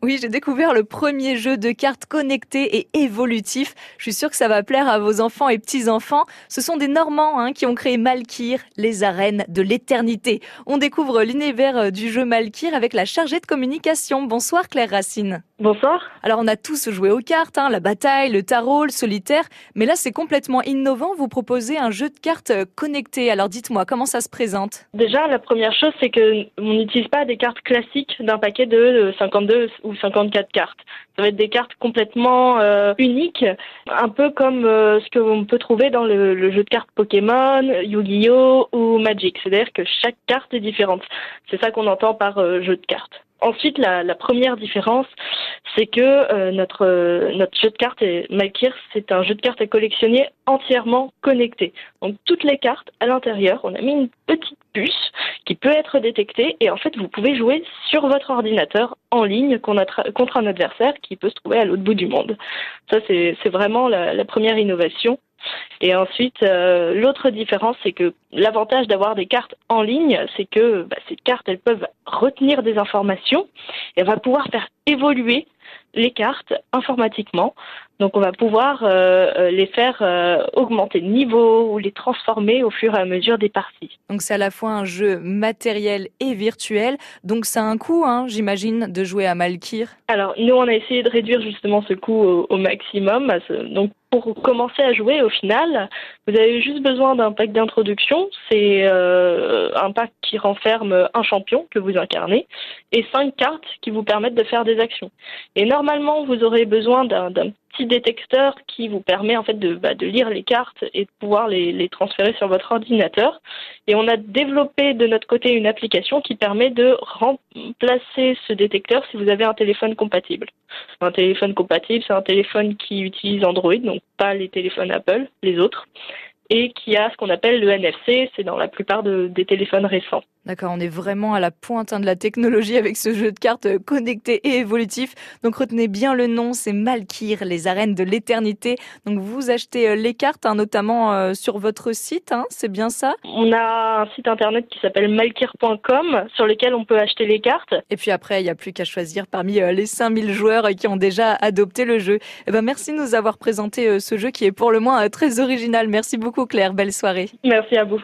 Oui, j'ai découvert le premier jeu de cartes connecté et évolutif. Je suis sûre que ça va plaire à vos enfants et petits-enfants. Ce sont des Normands hein, qui ont créé Malkir, les arènes de l'éternité. On découvre l'univers euh, du jeu Malkir avec la chargée de communication. Bonsoir Claire Racine. Bonsoir. Alors on a tous joué aux cartes, hein, la bataille, le tarot, le solitaire, mais là c'est complètement innovant. Vous proposez un jeu de cartes euh, connecté. Alors dites-moi comment ça se présente? Déjà, la première chose, c'est que on n'utilise pas des cartes classiques d'un paquet de 52 ou 54 cartes. Ça va être des cartes complètement euh, uniques, un peu comme euh, ce que l'on peut trouver dans le, jeu de cartes Pokémon, Yu-Gi-Oh ou Magic. C'est-à-dire que chaque carte est différente. C'est ça qu'on entend par jeu de cartes. Ensuite, la, la, première différence, c'est que euh, notre euh, notre jeu de cartes Malkir, c'est un jeu de cartes à collectionner entièrement connecté. Donc toutes les cartes à l'intérieur, on a mis une petite puce qui peut être détectée et en fait vous pouvez jouer sur votre ordinateur en ligne contre un adversaire qui peut se trouver à l'autre bout du monde. Ça c'est vraiment la, première innovation. Et ensuite, euh, l'autre différence, c'est que l'avantage d'avoir des cartes en ligne, c'est que bah, ces cartes, elles peuvent retenir des informations et on va pouvoir faire évoluer les cartes informatiquement. Donc on va pouvoir euh, euh, les faire euh, augmenter de niveau ou les transformer au fur et à mesure des parties. Donc c'est à la fois un jeu matériel et virtuel. Donc ça a un coût, hein, j'imagine, de jouer à Malkir. Alors nous on a essayé de réduire justement ce coût au, au maximum. Donc pour commencer à jouer, au final, vous avez juste besoin d'un pack d'introduction. C'est euh, un pack qui renferme un champion que vous incarnez et cinq cartes qui vous permettent de faire des actions. Et normalement, vous aurez besoin d'un petit détecteur qui vous permet en fait de, bah, lire les cartes et de pouvoir les, transférer sur votre ordinateur. Et on a développé de notre côté une application qui permet de remplacer ce détecteur si vous avez un téléphone compatible. Un téléphone compatible, c'est un téléphone qui utilise Android, donc pas les téléphones Apple, les autres, et qui a ce qu'on appelle le NFC, c'est dans la plupart de, des téléphones récents. D'accord, on est vraiment à la pointe hein, de la technologie avec ce jeu de cartes euh, connecté et évolutif. Donc retenez bien le nom, c'est Malkir, les arènes de l'éternité. Donc vous achetez euh, les cartes, hein, notamment euh, sur votre site, hein, c'est bien ça? On a un site internet qui s'appelle malkir.com sur lequel on peut acheter les cartes. Et puis après, il n'y a plus qu'à choisir parmi les 5000 joueurs qui ont déjà adopté le jeu. Eh ben, merci de nous avoir présenté ce jeu qui est pour le moins très original. Merci beaucoup Claire, belle soirée. Merci à vous.